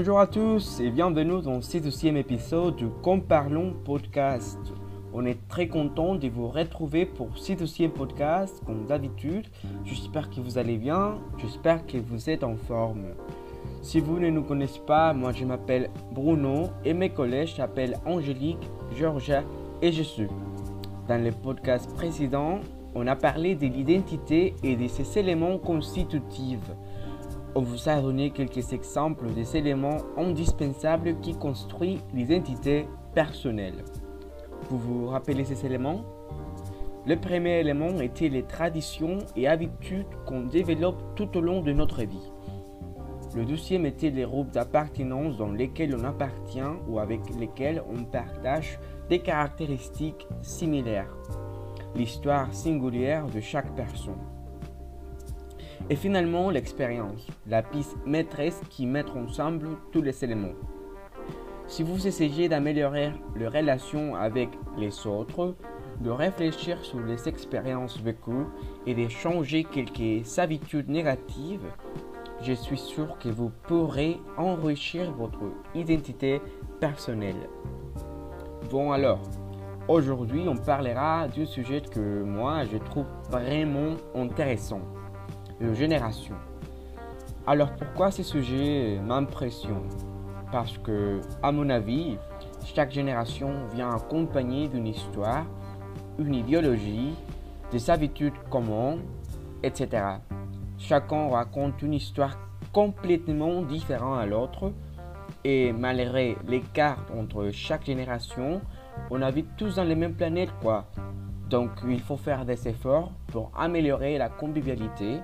Bonjour à tous et bienvenue dans ce deuxième épisode du Comparlons podcast. On est très content de vous retrouver pour ce deuxième podcast comme d'habitude. J'espère que vous allez bien, j'espère que vous êtes en forme. Si vous ne nous connaissez pas, moi je m'appelle Bruno et mes collègues s'appellent Angélique, Georgia et Jésus. Dans le podcast précédent, on a parlé de l'identité et de ses éléments constitutifs. On vous a donné quelques exemples des éléments indispensables qui construisent l'identité personnelle. Vous vous rappelez ces éléments Le premier élément était les traditions et habitudes qu'on développe tout au long de notre vie. Le deuxième était les groupes d'appartenance dans lesquels on appartient ou avec lesquels on partage des caractéristiques similaires. L'histoire singulière de chaque personne. Et finalement, l'expérience, la piste maîtresse qui met ensemble tous les éléments. Si vous essayez d'améliorer les relations avec les autres, de réfléchir sur les expériences vécues et de changer quelques habitudes négatives, je suis sûr que vous pourrez enrichir votre identité personnelle. Bon alors, aujourd'hui on parlera du sujet que moi je trouve vraiment intéressant génération. Alors pourquoi ce sujet m'impressionne? Parce que, à mon avis, chaque génération vient accompagnée d'une histoire, une idéologie, des habitudes communes, etc. Chacun raconte une histoire complètement différente à l'autre et malgré l'écart entre chaque génération, on habite tous dans les mêmes planètes quoi. Donc il faut faire des efforts pour améliorer la convivialité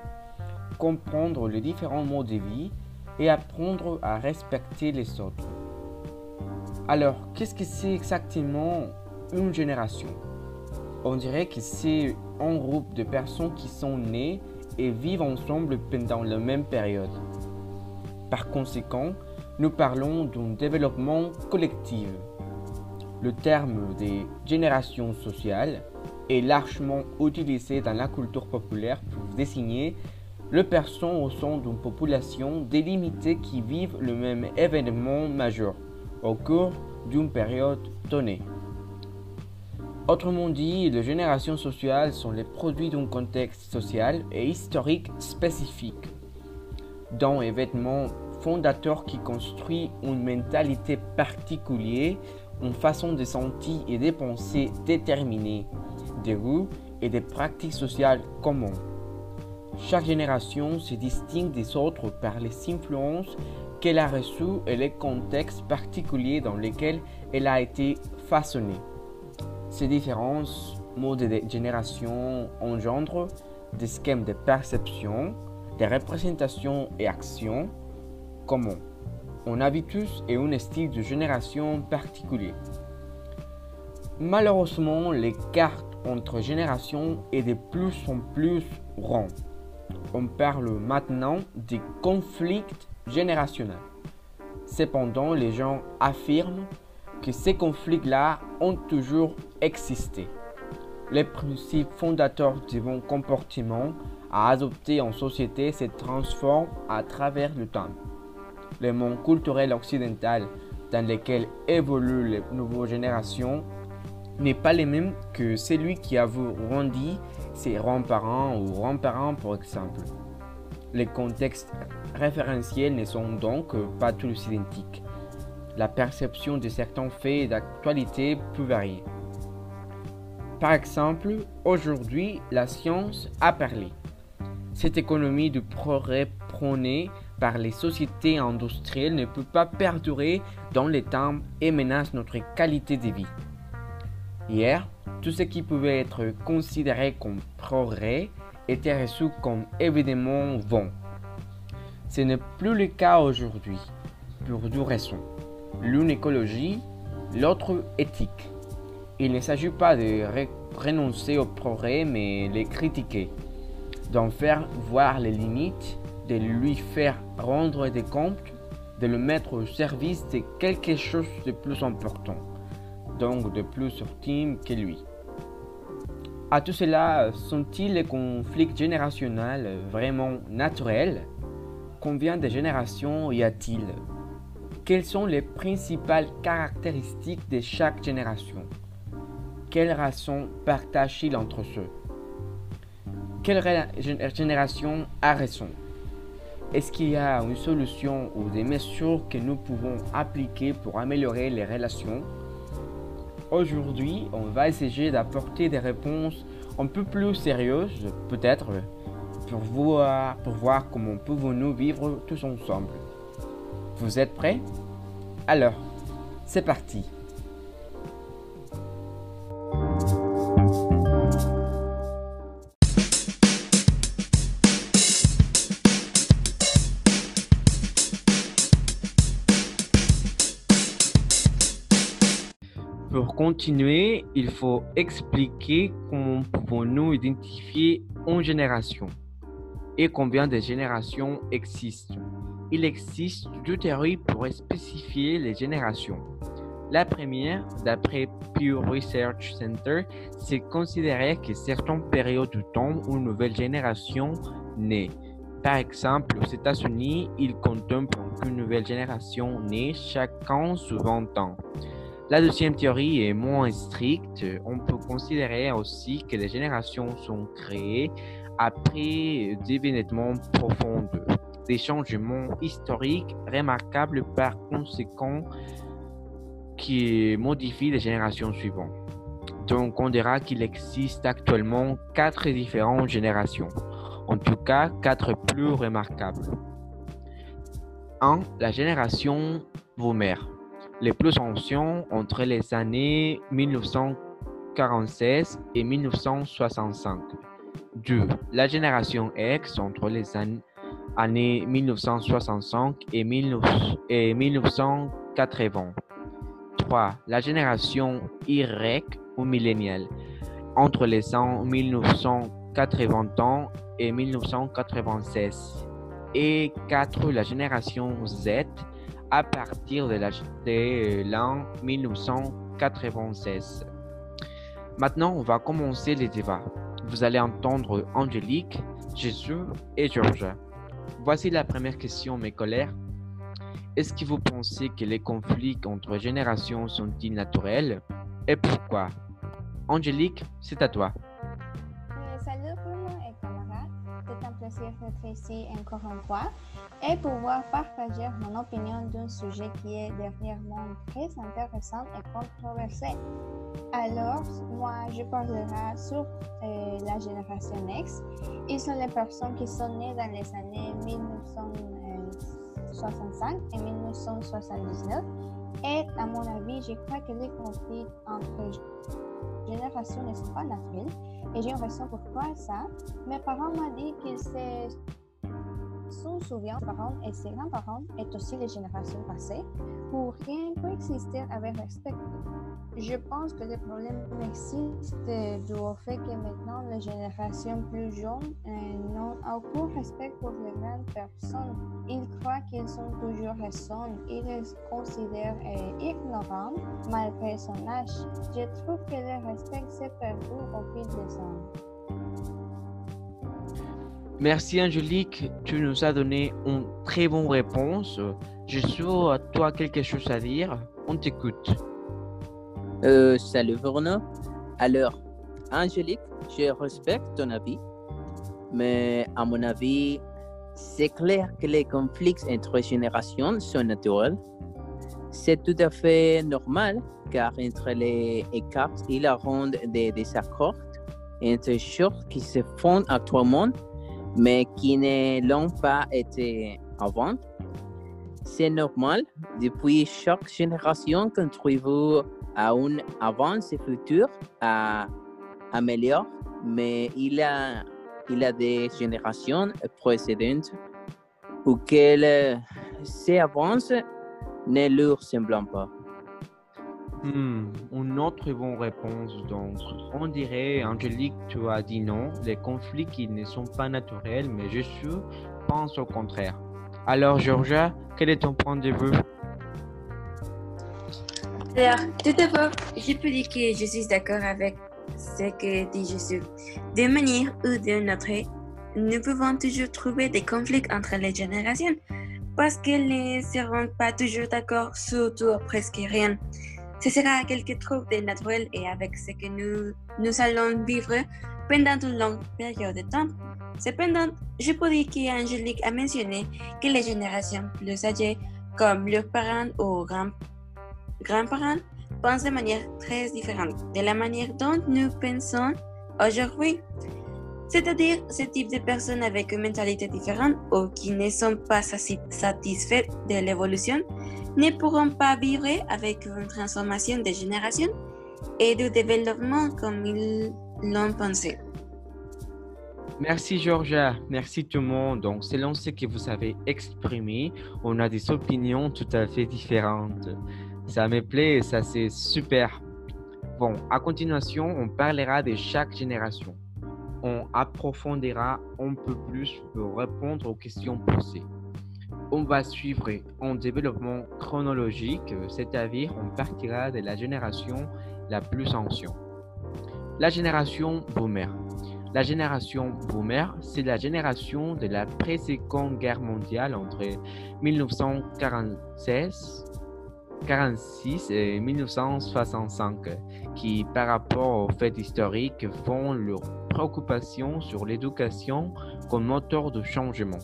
comprendre les différents modes de vie et apprendre à respecter les autres. Alors, qu'est-ce que c'est exactement une génération? On dirait que c'est un groupe de personnes qui sont nées et vivent ensemble pendant la même période. Par conséquent, nous parlons d'un développement collectif. Le terme des générations sociales est largement utilisé dans la culture populaire pour désigner le personnes au sein d'une population délimitée qui vivent le même événement majeur au cours d'une période donnée. Autrement dit, les générations sociales sont les produits d'un contexte social et historique spécifique, d'un événement fondateur qui construit une mentalité particulière, une façon de sentir et de penser déterminée, des goûts et des pratiques sociales communes. Chaque génération se distingue des autres par les influences qu'elle a reçues et les contextes particuliers dans lesquels elle a été façonnée. Ces différences modes de génération engendrent des schèmes de perception, des représentations et actions communs, un habitus et un style de génération particulier. Malheureusement, l'écart entre générations est de plus en plus grand on parle maintenant des conflits générationnels. Cependant, les gens affirment que ces conflits-là ont toujours existé. Les principes fondateurs du bon comportement à adopter en société se transforment à travers le temps. Le monde culturel occidental dans lequel évoluent les nouvelles générations n'est pas le même que celui qui a grandi ses grands-parents ou grands-parents par exemple. Les contextes référentiels ne sont donc pas tous identiques. La perception de certains faits d'actualité peut varier. Par exemple, aujourd'hui, la science a parlé. Cette économie de progrès prônée par les sociétés industrielles ne peut pas perdurer dans le temps et menace notre qualité de vie. Hier, tout ce qui pouvait être considéré comme progrès était reçu comme évidemment bon. Ce n'est plus le cas aujourd'hui, pour deux raisons. L'une écologie, l'autre éthique. Il ne s'agit pas de renoncer au progrès, mais les critiquer, d'en faire voir les limites, de lui faire rendre des comptes, de le mettre au service de quelque chose de plus important donc de plus ultime que lui. À tout cela, sont-ils les conflits générationnels vraiment naturels? Combien de générations y a-t-il? Quelles sont les principales caractéristiques de chaque génération? Quelles raisons partagent-ils entre eux? Quelle génération a raison? Est-ce qu'il y a une solution ou des mesures que nous pouvons appliquer pour améliorer les relations? Aujourd'hui, on va essayer d'apporter des réponses un peu plus sérieuses, peut-être, pour voir, pour voir comment pouvons-nous vivre tous ensemble. Vous êtes prêts? Alors, c'est parti. Continuer, il faut expliquer comment pouvons-nous identifier une génération et combien de générations existent. Il existe deux théories pour spécifier les générations. La première, d'après Pew Research Center, c'est considérer que certaines périodes de temps une nouvelle génération naît. Par exemple, aux États-Unis, ils contemplent qu'une nouvelle génération naît chaque 15 ou 20 ans. La deuxième théorie est moins stricte. On peut considérer aussi que les générations sont créées après des événements profonds, des changements historiques remarquables par conséquent qui modifient les générations suivantes. Donc on dira qu'il existe actuellement quatre différentes générations, en tout cas quatre plus remarquables. 1. La génération mères les plus anciens entre les années 1946 et 1965. 2. La génération X entre les années 1965 et, 1980. 3. La génération Y ou millénial entre les ans 1980 et 1996. Et 4. La génération Z à partir de l'an 1996. Maintenant, on va commencer les débats. Vous allez entendre Angélique, Jésus et Georgia. Voici la première question, mes collègues. Est-ce que vous pensez que les conflits entre générations sont-ils naturels et pourquoi? Angélique, c'est à toi. Plaisir encore une fois et pouvoir partager mon opinion d'un sujet qui est dernièrement très intéressant et controversé. Alors, moi, je parlerai sur euh, la génération X. Ils sont les personnes qui sont nées dans les années 1965 et 1979. Et à mon avis, je crois que les conflits entre générations ne sont pas naturels et j'ai une raison pourquoi ça. Mes parents m'ont dit qu'ils se souviennent des parents et ses grands-parents et aussi les générations passées pour rien coexister avec respect. Je pense que le problème existe du fait que maintenant les générations plus jeunes euh, n'ont aucun respect pour les grandes personnes. Ils croient qu'ils ont toujours raison. Ils les considèrent euh, ignorants malgré son âge. Je trouve que le respect s'est perdu au fil des ans. Merci Angélique, tu nous as donné une très bonne réponse. Je suis à toi quelque chose à dire. On t'écoute. Euh, salut Bruno. Alors, Angélique, je respecte ton avis, mais à mon avis, c'est clair que les conflits entre générations sont naturels. C'est tout à fait normal car entre les écarts, il y a des désaccords entre choses qui se font actuellement mais qui ne l'ont pas été avant. C'est normal, depuis chaque génération contribue à une avance future à améliorer, mais il a, il a des générations précédentes auxquelles ces avances ne leur semblent pas. Hmm, une autre bonne réponse. Donc, on dirait, Angélique, tu as dit non, les conflits qui ne sont pas naturels, mais je suis, pense au contraire. Alors, Georgia, quel est ton point de vue? Alors, tout d'abord, je peux dire que je suis d'accord avec ce que dit Jésus. D'une manière ou d'une autre, nous pouvons toujours trouver des conflits entre les générations parce qu'ils ne seront pas toujours d'accord sur tout ou presque rien. Ce sera quelque chose de naturel et avec ce que nous, nous allons vivre pendant une longue période de temps. Cependant, je peux dire qu'Angélique a mentionné que les générations plus âgées, comme leurs parents ou grands, grands-parents, pensent de manière très différente de la manière dont nous pensons aujourd'hui. C'est-à-dire ce type de personnes avec une mentalité différente ou qui ne sont pas satisfaites de l'évolution ne pourront pas vivre avec une transformation de génération et de développement comme ils l'ont pensé. Merci Georgia, merci tout le monde. Donc, selon ce que vous avez exprimé, on a des opinions tout à fait différentes. Ça me plaît, ça c'est super. Bon, à continuation, on parlera de chaque génération. On approfondira un peu plus pour répondre aux questions posées. On va suivre un développement chronologique, c'est-à-dire on partira de la génération la plus ancienne. La génération boomer. La génération boomer, c'est la génération de la pré-seconde guerre mondiale entre 1946 46 et 1965, qui, par rapport aux faits historiques, font leur préoccupation sur l'éducation comme moteur de changement.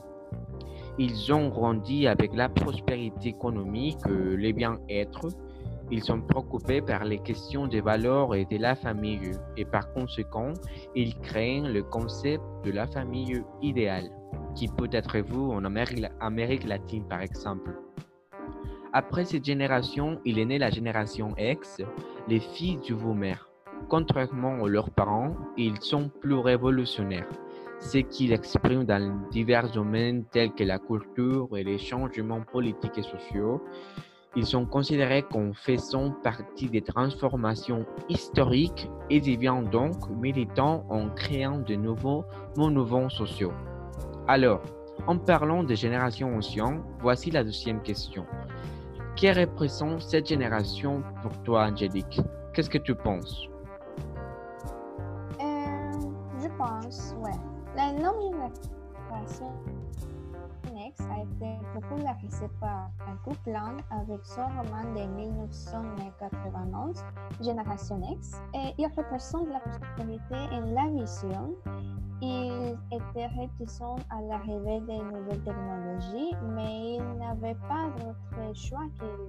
Ils ont grandi avec la prospérité économique, les bien-être, ils sont préoccupés par les questions des valeurs et de la famille et par conséquent, ils créent le concept de la famille idéale, qui peut être vu en Amérique, latine par exemple. Après cette génération, il est né la génération X, les filles du boomer. Contrairement à leurs parents, ils sont plus révolutionnaires, ce qu'ils expriment dans divers domaines tels que la culture et les changements politiques et sociaux. Ils sont considérés comme faisant partie des transformations historiques et deviennent donc militants en créant de nouveaux mouvements sociaux. Alors, en parlant des générations anciennes, voici la deuxième question. Que représente cette génération pour toi, Angélique Qu'est-ce que tu penses? Euh, Je pense, ouais. La nouvelle génération a été popularisé par un plan avec son roman de 1991, Génération X, et il représente la prospérité et la vision. Il était réticent à l'arrivée des nouvelles technologies, mais il n'avait pas d'autre choix que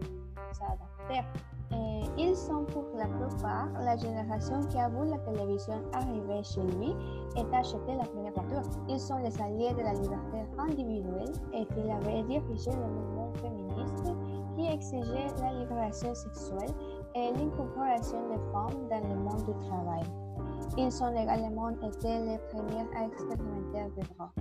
s'adapter. Ils sont pour la plupart la génération qui a vu la télévision arriver chez lui et acheté la première voiture. Ils sont les alliés de la liberté individuelle et qui avaient dirigé le mouvement féministe qui exigeait la libération sexuelle et l'incorporation des femmes dans le monde du travail. Ils ont également été les premiers à expérimenter des droits.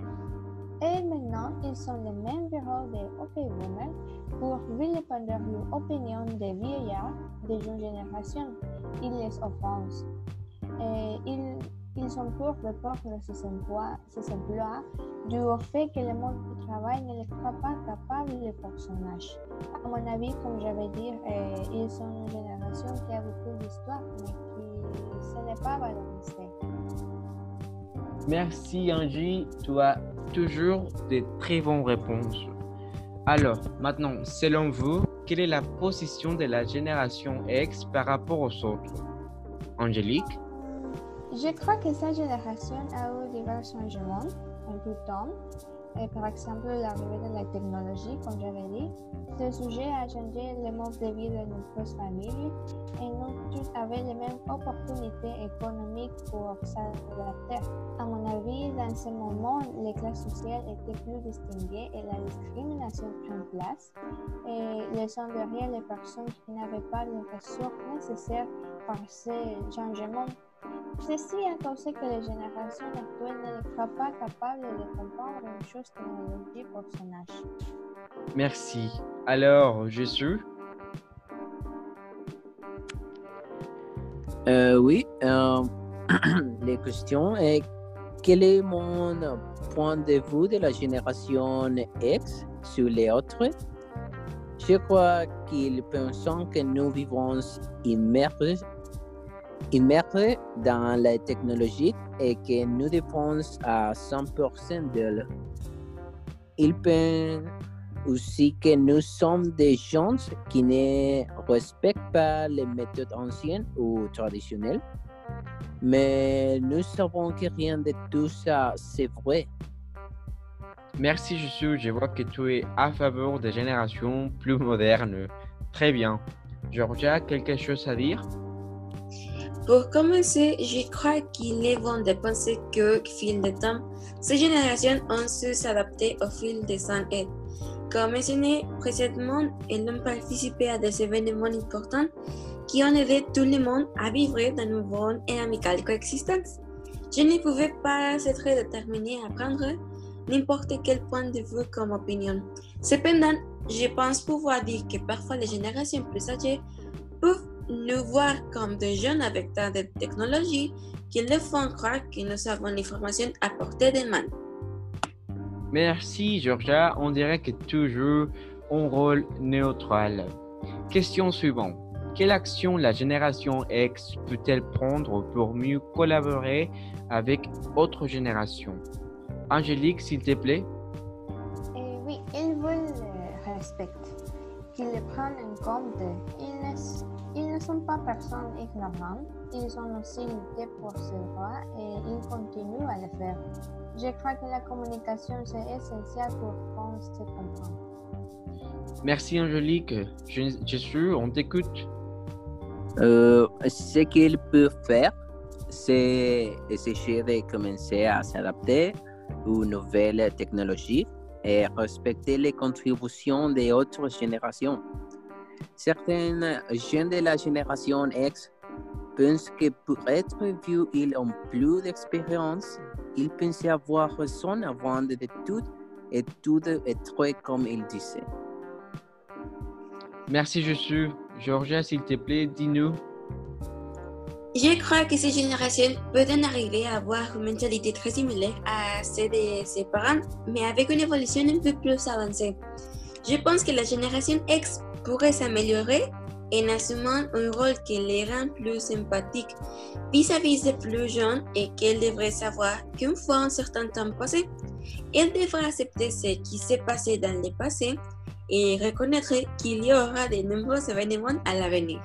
Et maintenant, ils sont les mêmes bureaux de OK Boomer pour vilipender l'opinion des vieillards de jeunes générations. Ils les offensent. Et ils, ils sont pour le peuple ses emplois, ses emplois du fait que le monde du travail ne les croit pas capables de personnages. À mon avis, comme j'avais dit, euh, ils sont une génération qui a beaucoup d'histoire, mais qui ce n'est pas valorisée. Merci Angie, tu as toujours des très bonnes réponses. Alors, maintenant, selon vous, quelle est la position de la génération X par rapport aux autres? Angélique? Je crois que cette génération a eu divers changements en tout temps et par exemple l'arrivée de la technologie, comme j'avais dit, ce sujet a changé le mode de vie de nombreuses familles et non tous avaient les mêmes opportunités économiques pour s'adapter. À mon avis, dans ce moment, les classes sociales étaient plus distinguées et la discrimination prend place et laissant derrière les personnes qui n'avaient pas les ressources nécessaires par ces changements Ceci a causé que les générations actuelles ne soient pas capables de comprendre une chose technologique pour son âge. Merci. Alors, Jésus? Euh, Oui. Euh, les questions est quel est mon point de vue de la génération X sur les autres? Je crois qu'ils pensent que nous vivons immergés immergés dans la technologie et que nous dépendons à 100% d'elle. Ils, aussi que nous sommes des gens qui ne respectent pas les méthodes anciennes ou traditionnelles. Mais nous savons que rien de tout ça, c'est vrai. Merci Jésus, je vois que tu es à faveur des générations plus modernes. Très bien. Georgia, quelque chose à dire? Pour commencer, je crois qu'il est bon de penser que, fil de temps, ces générations ont su s'adapter au fil des années. Comme mentionné précédemment, elles ont participé à des événements importants qui ont aidé tout le monde à vivre dans une bonne et amicale coexistence. Je ne pouvais pas être déterminée à prendre n'importe quel point de vue comme opinion. Cependant, je pense pouvoir dire que parfois les générations plus âgées peuvent nous voir comme des jeunes avec tant de technologies qui leur font croire que nous avons l'information à portée de main. Merci Georgia, on dirait que tu joues un rôle neutral. Question suivante. Quelle action la génération X peut-elle prendre pour mieux collaborer avec autres générations Angélique, s'il te plaît. Eh oui, ils veulent le respect, qu'ils le prennent en compte. Ils ne, ils ne sont pas personnes ignorantes, ils ont aussi lutté pour ce droit et ils continuent à le faire. Je crois que la communication c'est essentiel pour qu'on se comprenne. Merci Angélique. Je, je suis, on t'écoute. Euh, ce qu'ils peuvent faire, c'est essayer de commencer à s'adapter aux nouvelles technologies et respecter les contributions des autres générations. Certaines jeunes de la génération X pensent que pour être vieux, ils ont plus d'expérience. Ils pensaient avoir raison avant de tout et tout être comme ils disaient. Merci Jésus. Georgia, s'il te plaît, dis-nous. Je crois que ces générations peuvent arriver à avoir une mentalité très similaire à celle de ses parents, mais avec une évolution un peu plus avancée. Je pense que la génération X pourrait s'améliorer en assumant un rôle qui les rend plus sympathiques vis-à-vis des plus jeunes et qu'elle devrait savoir qu'une fois un certain temps passé, elle devra accepter ce qui s'est passé dans le passé et reconnaître qu'il y aura de nombreux événements à l'avenir.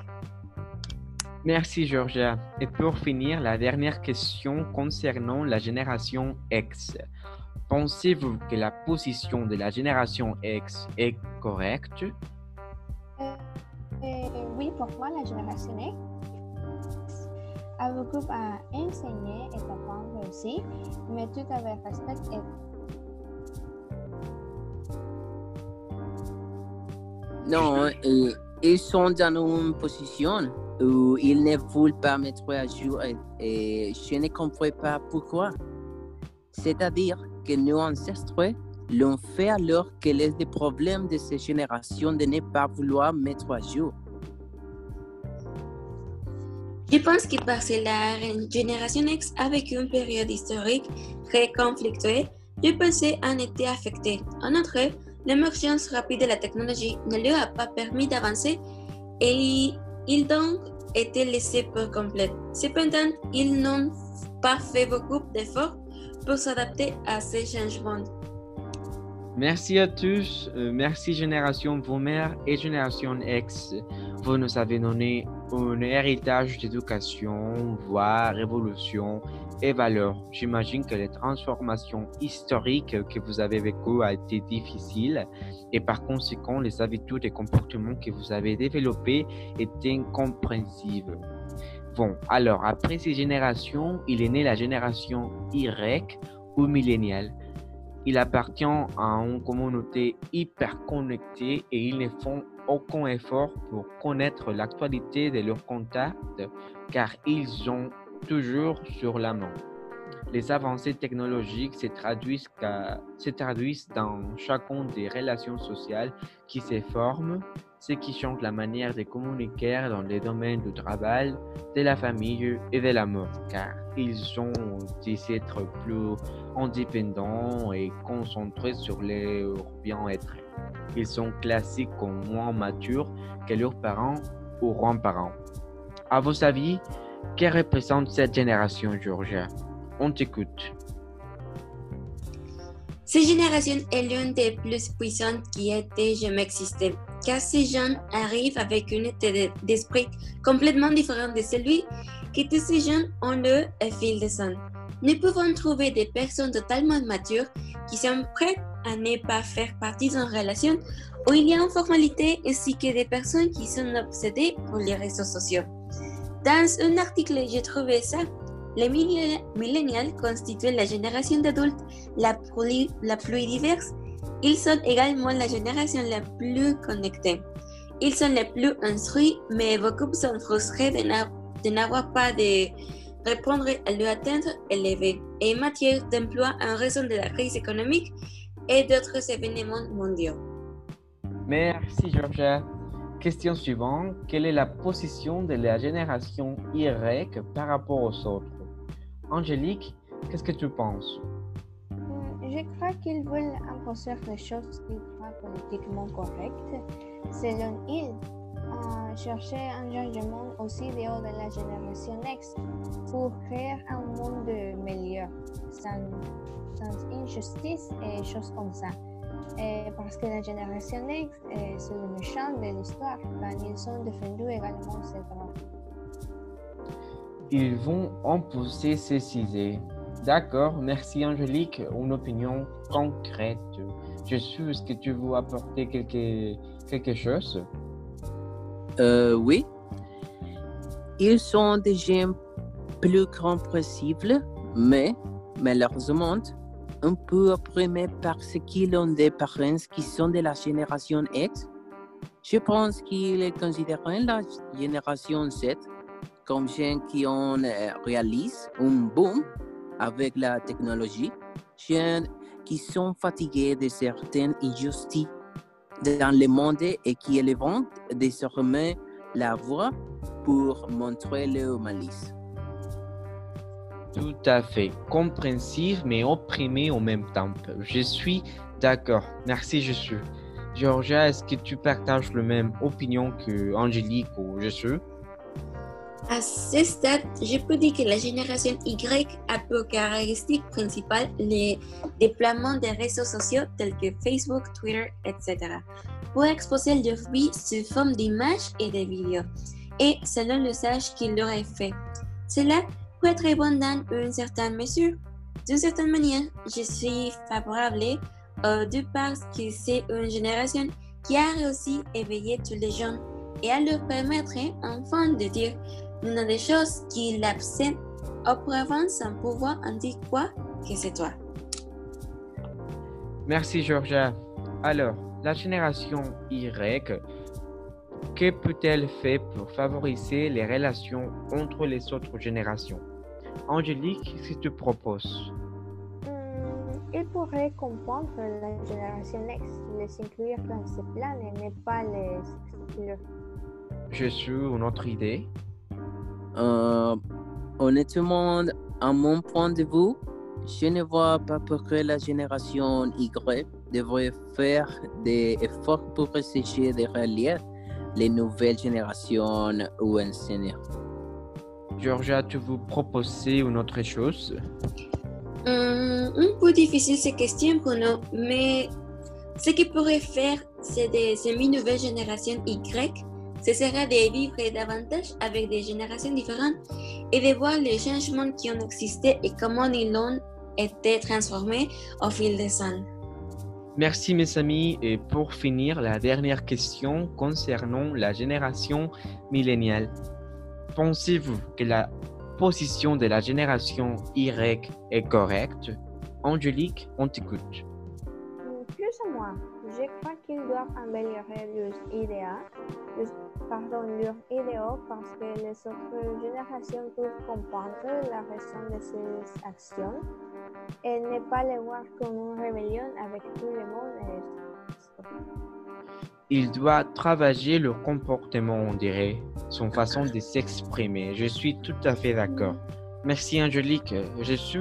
Merci Georgia. Et pour finir, la dernière question concernant la génération X. Pensez-vous que la position de la génération X est correcte? Euh, oui, pour moi, la génération X a beaucoup à enseigner et apprendre aussi, mais tout avec respect et Non, et- ils sont dans une position où ils ne veulent pas mettre à jour et, et je ne comprends pas pourquoi. C'est-à-dire que nos ancêtres l'ont fait alors qu'il est des problèmes de ces générations de ne pas vouloir mettre à jour. Je pense que parce que la génération X a vécu une période historique très conflictuée, je pensais en était affectée. En outre, l'émergence rapide de la technologie ne leur a pas permis d'avancer et ils donc étaient laissés pour complet. Cependant, ils n'ont pas fait beaucoup d'efforts pour s'adapter à ces changements. Merci à tous. Euh, merci Génération Boomer et Génération X. Vous nous avez donné un héritage d'éducation, voire révolution et valeurs. J'imagine que les transformations historiques que vous avez vécues a été difficiles et par conséquent, les habitudes et comportements que vous avez développés étaient incompréhensibles. Bon, alors, après ces générations, il est né la génération Y ou milléniale. Il appartient à une communauté hyper connectée et ils ne font aucun effort pour connaître l'actualité de leurs contacts car ils ont toujours sur la main. Les avancées technologiques se traduisent, se traduisent dans chacune des relations sociales qui se forment, ce qui change la manière de communiquer dans les domaines du travail, de la famille et de l'amour, car ils ont des êtres plus indépendants et concentrés sur leur bien-être. Ils sont classiques comme moins matures que leurs parents ou grands-parents. À vos avis, que représente cette génération, Georgia? On t'écoute. Cette génération est l'une des plus puissantes qui ait jamais existé, car ces jeunes arrivent avec une état d'esprit complètement différent de celui que tous ces jeunes ont le fil de sang. Nous pouvons trouver des personnes totalement matures qui sont prêtes à ne pas faire partie d'une relation où il y a une formalité ainsi que des personnes qui sont obsédées pour les réseaux sociaux. Dans un article, j'ai trouvé ça. Les millénials constituent la génération d'adultes la plus, la plus diverse. Ils sont également la génération la plus connectée. Ils sont les plus instruits, mais beaucoup sont frustrés de n'avoir pas de répondre à leur attente élevée et en matière d'emploi en raison de la crise économique et d'autres événements mondiaux. Merci Georgia. Question suivante. Quelle est la position de la génération Y par rapport aux autres? Angélique, qu'est-ce que tu penses? Je crois qu'ils veulent imposer les choses qu'ils croient politiquement correctes. Selon ils, euh, chercher un changement aussi dehors de la génération X pour créer un monde meilleur, sans, sans injustice et choses comme ça. Et parce que la génération X, c'est le méchant de l'histoire, quand ils ont défendu également ces droits. Ils vont imposer ces idées. D'accord, merci Angélique. Une opinion concrète. Je suis que tu veux apporter quelque, quelque chose? Euh, oui. Ils sont des gens plus compréhensibles, mais malheureusement un peu opprimés parce qu'ils ont des parents qui sont de la génération X. Je pense qu'ils considèrent la génération Z comme gens qui ont euh, réalisé un boom avec la technologie, qui sont fatigués de certaines injustices dans le monde et qui élèvent désormais la voix pour montrer leur malice. Tout à fait. Compréhensif mais opprimé en même temps. Je suis d'accord. Merci, je suis. Georgia, est-ce que tu partages la même opinion que Angélique ou je suis? À ce stade, je peux dire que la génération Y a pour caractéristique principale le déploiement des réseaux sociaux tels que Facebook, Twitter, etc. pour exposer leur vie sous forme d'images et de vidéos, et selon l'usage qu'ils leur est fait. Cela peut être bon dans une certaine mesure. D'une certaine manière, je suis favorable au deux parce que c'est une génération qui a réussi à éveiller tous les jeunes et à leur permettre enfin de dire une des choses qui l'absent auparavant sans pouvoir en dire quoi? Que c'est toi. Merci Georgia. Alors, la génération Y, que peut-elle faire pour favoriser les relations entre les autres générations? Angélique, qu'est-ce que tu proposes hmm, Il pourrait comprendre la génération X, les inclure dans ce plan et ne pas les exclure. Je suis une autre idée. Euh, honnêtement, à mon point de vue, je ne vois pas pourquoi la génération Y devrait faire des efforts pour essayer de relier les nouvelles générations ou enseigner. Georgia, tu veux proposer une autre chose? Hum, Un peu difficile cette question, Bruno, mais ce qu'il pourrait faire, c'est de une nouvelle génération Y ce sera de vivre davantage avec des générations différentes et de voir les changements qui ont existé et comment ils ont été transformés au fil des années. Merci mes amis et pour finir la dernière question concernant la génération milléniale. Pensez-vous que la position de la génération Y est correcte? Angélique, on t'écoute. Plus ou moins. Je crois qu'ils doivent améliorer leurs idéaux, pardon, leurs idéaux parce que les autres générations peuvent comprendre la raison de ces actions et ne pas les voir comme une rébellion avec tout le monde. Il doit travailler le comportement, on dirait, son façon de s'exprimer. Je suis tout à fait d'accord. Merci Angélique. Je suis,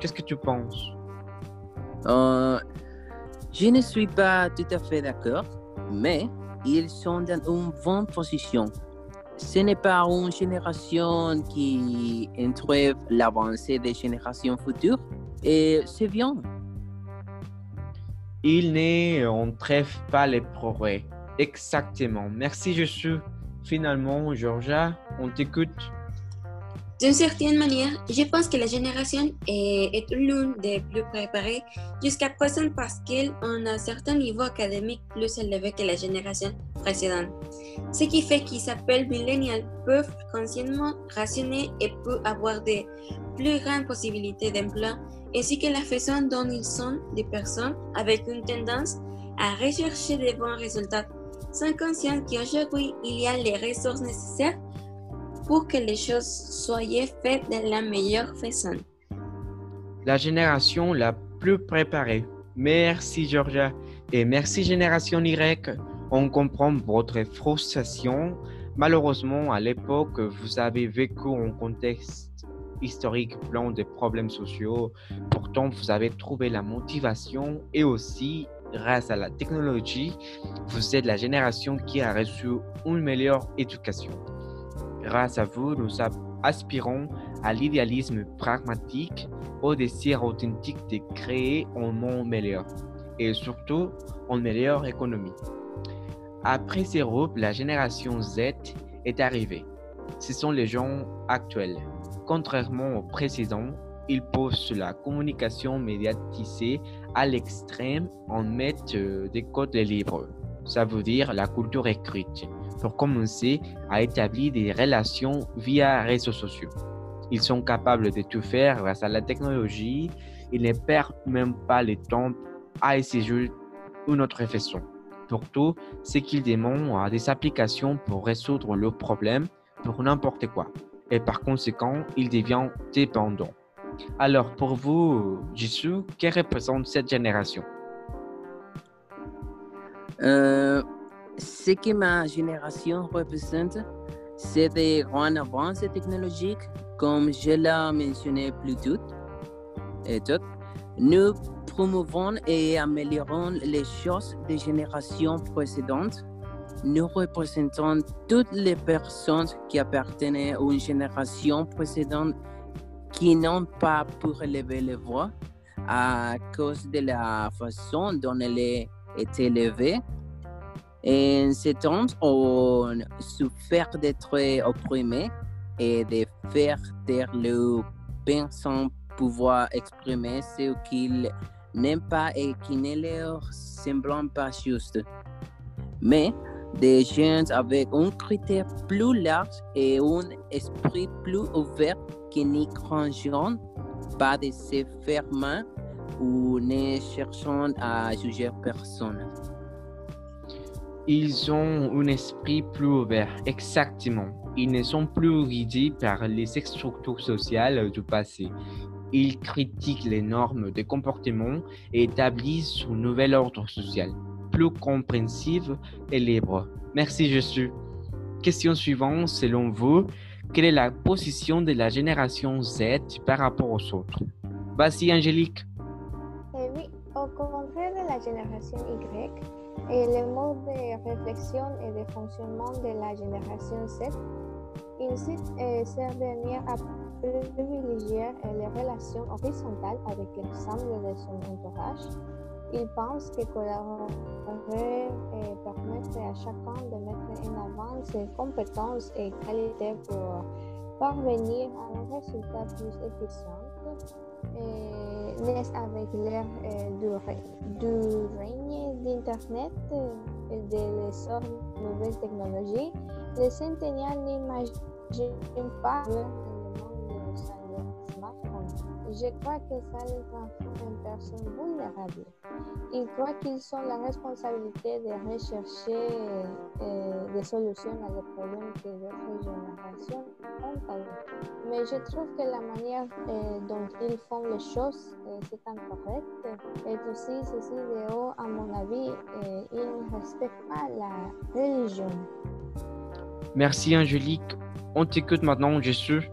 qu'est-ce que tu penses? Euh, je ne suis pas tout à fait d'accord, mais ils sont dans une bonne position. Ce n'est pas une génération qui entrave l'avancée des générations futures et c'est bien. Il ne pas les progrès. Exactement. Merci, Jésus. Finalement, Georgia, on t'écoute. D'une certaine manière, je pense que la génération est, l'une des plus préparées jusqu'à présent parce qu'elle a un certain niveau académique plus élevé que la génération précédente. Ce qui fait qu'ils s'appellent millennials peuvent consciemment rationner et peuvent avoir des plus grandes possibilités d'emploi, ainsi que la façon dont ils sont des personnes avec une tendance à rechercher de bons résultats, sans conscience qu'aujourd'hui il y a les ressources nécessaires pour que les choses soient faites de la meilleure façon. La génération la plus préparée. Merci Georgia et merci Génération Y. On comprend votre frustration. Malheureusement, à l'époque, vous avez vécu un contexte historique plein de problèmes sociaux. Pourtant, vous avez trouvé la motivation et aussi, grâce à la technologie, vous êtes la génération qui a reçu une meilleure éducation. Grâce à vous, nous aspirons à l'idéalisme pragmatique, au désir authentique de créer un monde meilleur et surtout une meilleure économie. Après ces groupes, la génération Z est arrivée. Ce sont les gens actuels. Contrairement aux précédents, ils posent la communication médiatisée à l'extrême en mettent euh, des codes libres. Ça veut dire la culture écrite pour commencer à établir des relations via réseaux sociaux. Ils sont capables de tout faire grâce à la technologie. Ils ne perdent même pas le temps à essayer une autre façon. Surtout, c'est qu'ils demandent des applications pour résoudre leurs problèmes pour n'importe quoi. Et par conséquent, ils deviennent dépendants. Alors, pour vous, Jisoo, que représente cette génération? Euh, ce que ma génération représente, c'est des grandes avances technologiques, comme je l'ai mentionné plus tôt. Et. Nous promouvons et améliorons les choses des générations précédentes. Nous représentons toutes les personnes qui appartenaient à une génération précédente qui n'ont pas pu relever les voix à cause de la façon dont elle est élevée en ce temps, on souffert d'être opprimé et de faire taire le pensant pouvoir exprimer ce qu'ils n'aiment pas et qui ne leur semblent pas juste. Mais des gens avec un critère plus large et un esprit plus ouvert qui n'y craignent pas de se fermer ou ne cherchant à juger personne. Ils ont un esprit plus ouvert, exactement. Ils ne sont plus guidés par les structures sociales du passé. Ils critiquent les normes de comportement et établissent un nouvel ordre social, plus compréhensif et libre. Merci Jésus. Question suivante, selon vous, quelle est la position de la génération Z par rapport aux autres? Vas-y Angélique. Eh oui, au contraire de la génération Y, le mode de réflexion et de fonctionnement de la génération Z incite cette dernière à privilégier les relations horizontales avec l'ensemble de son entourage. Il pense que collaborer et permettre à chacun de mettre en avant ses compétences et qualités pour parvenir à un résultat plus efficient naissent avec l'ère euh, du, règne d'Internet et de l'essor de nouvelles technologies, les centenaires n'imaginent pas Je crois que ça les transforme en personnes vulnérables. Ils croient qu'ils ont la responsabilité de rechercher euh, des solutions à des problèmes que d'autres générations ont Mais je trouve que la manière euh, dont ils font les choses, euh, c'est incorrect. Et aussi, ceci de haut, à mon avis, ils ne respectent pas la religion. Merci Angélique. On t'écoute maintenant, Jésus.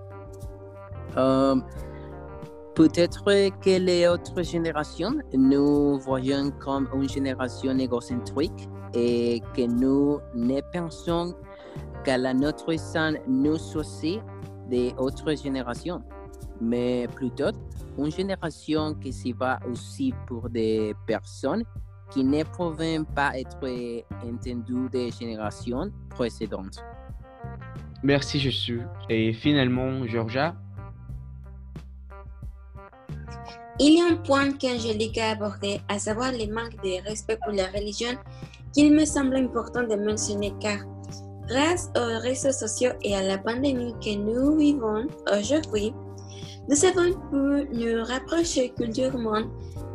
Peut-être que les autres générations nous voyons comme une génération égocentrique et que nous ne pensons qu'à la notre sein nous aussi des autres générations, mais plutôt une génération qui s'y va aussi pour des personnes qui ne peuvent pas être entendus des générations précédentes. Merci Jésus. Et finalement, Georgia, Il y a un point qu'Angélique a abordé, à savoir le manque de respect pour la religion, qu'il me semble important de mentionner car, grâce aux réseaux sociaux et à la pandémie que nous vivons aujourd'hui, nous avons pu nous rapprocher culturellement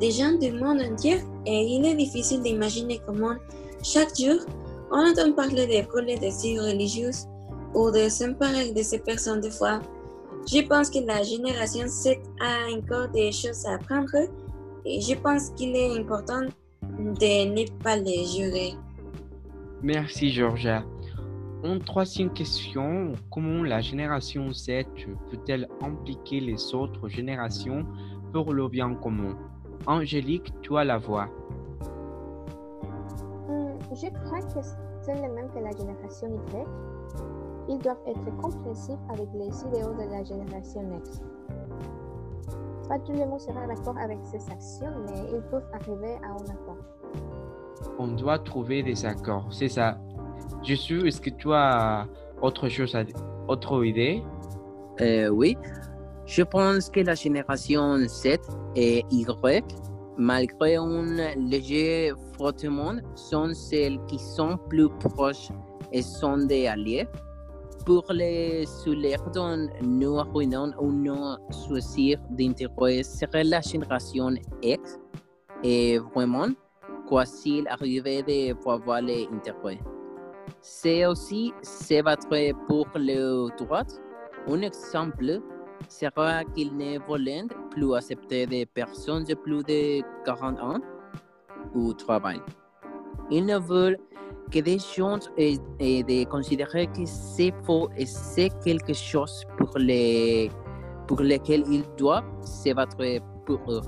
des gens du monde entier et il est difficile d'imaginer comment, chaque jour, on entend parler de des signes religieux ou de s'emparer de ces personnes de foi. Je pense que la génération Z a encore des choses à apprendre et je pense qu'il est important de ne pas les jurer. merci Georgia. En troisième question, comment la génération Z peut-elle impliquer les autres générations pour le bien commun? Angélique, tu as la voix. Hmm, je crois que c'est le même que la génération Y. Ils doivent être compréhensifs avec les idéaux de la génération X. Pas tout le monde sera d'accord avec ces actions, mais ils peuvent arriver à un accord. On doit trouver des accords, c'est ça. Jésus, est-ce que tu as autre chose à autre idée? Euh, oui, je pense que la génération Z et Y, malgré un léger frottement, sont celles qui sont plus proches et sont des alliés. Pour les sous dont nous arruinons ou nous choisir d'intérêt serait la génération X et vraiment, quoi s'il arrivait de pouvoir les intérêts? C'est aussi se battre pour le droit. Un exemple sera qu'ils ne veulent plus accepter des personnes de plus de 40 ans au travail. Ils ne veulent que des gens et, et de considérer que c'est faux et c'est quelque chose pour, les, pour lequel ils doivent se battre pour eux.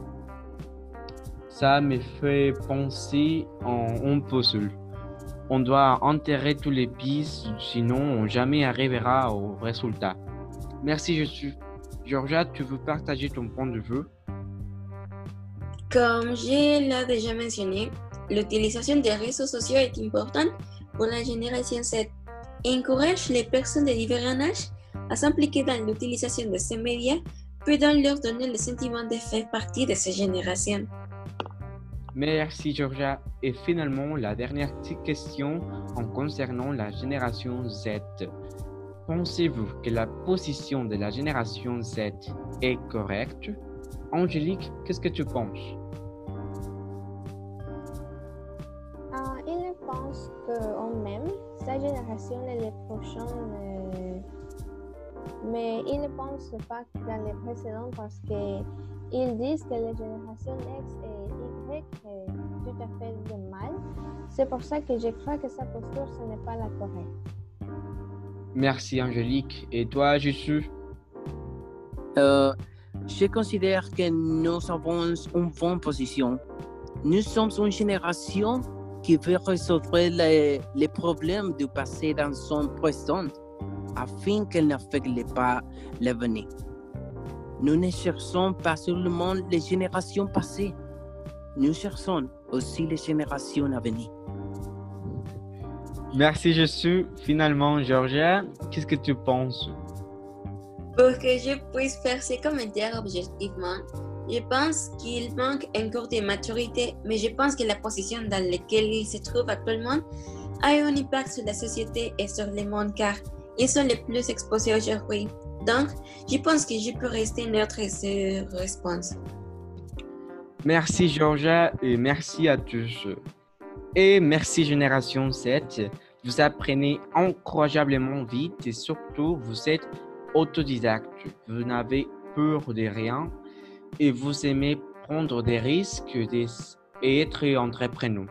Ça me fait penser en un puzzle. On doit enterrer tous les pistes, sinon on jamais arrivera au résultat. Merci Jésus. Georgia, tu veux partager ton point de vue? Comme je l'ai déjà mentionné, l'utilisation des réseaux sociaux est importante pour la génération Z. Encourage les personnes de différents âges à s'impliquer dans l'utilisation de ces médias, pouvant leur donner le sentiment de faire partie de cette génération. Merci Georgia. Et finalement, la dernière petite question en concernant la génération Z. Pensez-vous que la position de la génération Z est correcte? Angélique, qu'est-ce que tu penses? Sa génération et les prochaines, euh, mais il ne pense pas dans les précédents parce qu'ils disent que les générations X et Y est tout à fait de mal. C'est pour ça que je crois que sa posture, ce n'est pas la correcte. Merci Angélique. Et toi, Jésus? Euh, je considère que nous avons une bonne position. Nous sommes une génération qui veut résoudre les, les problèmes du passé dans son présent afin qu'elle n'affecte pas l'avenir. Nous ne cherchons pas seulement les générations passées, nous cherchons aussi les générations à venir. Merci Jésus. Finalement, Georgia, qu'est-ce que tu penses? Pour que je puisse faire ces commentaires objectivement, je pense qu'il manque encore de maturité, mais je pense que la position dans laquelle il se trouve actuellement a un impact sur la société et sur le monde car ils sont les plus exposés aujourd'hui. Donc, je pense que je peux rester neutre sur réponse. Merci Georgia et merci à tous. Et merci Génération 7. Vous apprenez incroyablement vite et surtout vous êtes autodidacte. Vous n'avez peur de rien et vous aimez prendre des risques et être entrepreneur.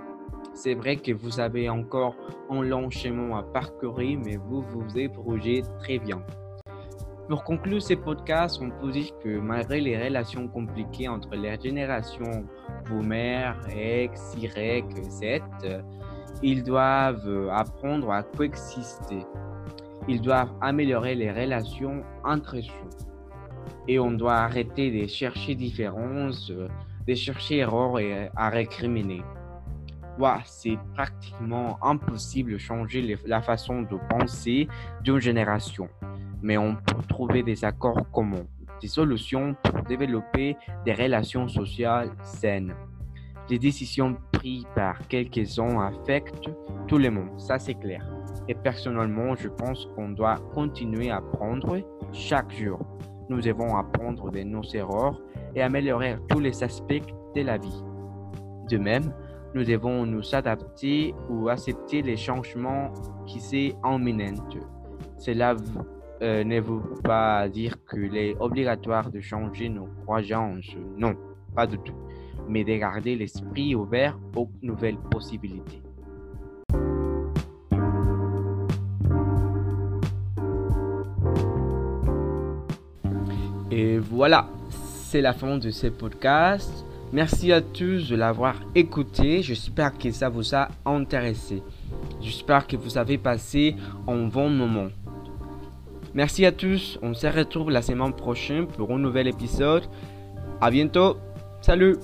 C'est vrai que vous avez encore un long chemin à parcourir, mais vous vous débrouillez très bien. Pour conclure ce podcast, on peut dire que malgré les relations compliquées entre les générations Boomer, X, Y, Z, ils doivent apprendre à coexister. Ils doivent améliorer les relations entre eux. Et on doit arrêter de chercher différences, euh, de chercher erreurs et à récriminer. C'est pratiquement impossible de changer la façon de penser d'une génération, mais on peut trouver des accords communs, des solutions pour développer des relations sociales saines. Les décisions prises par quelques-uns affectent tout le monde, ça c'est clair. Et personnellement, je pense qu'on doit continuer à apprendre chaque jour. Nous devons apprendre de nos erreurs et améliorer tous les aspects de la vie. De même, nous devons nous adapter ou accepter les changements qui sont imminents. Cela euh, ne veut pas dire qu'il est obligatoire de changer nos croyances, non, pas du tout, mais de garder l'esprit ouvert aux nouvelles possibilités. Et voilà, c'est la fin de ce podcast. Merci à tous de l'avoir écouté. J'espère que ça vous a intéressé. J'espère que vous avez passé un bon moment. Merci à tous. On se retrouve la semaine prochaine pour un nouvel épisode. À bientôt. Salut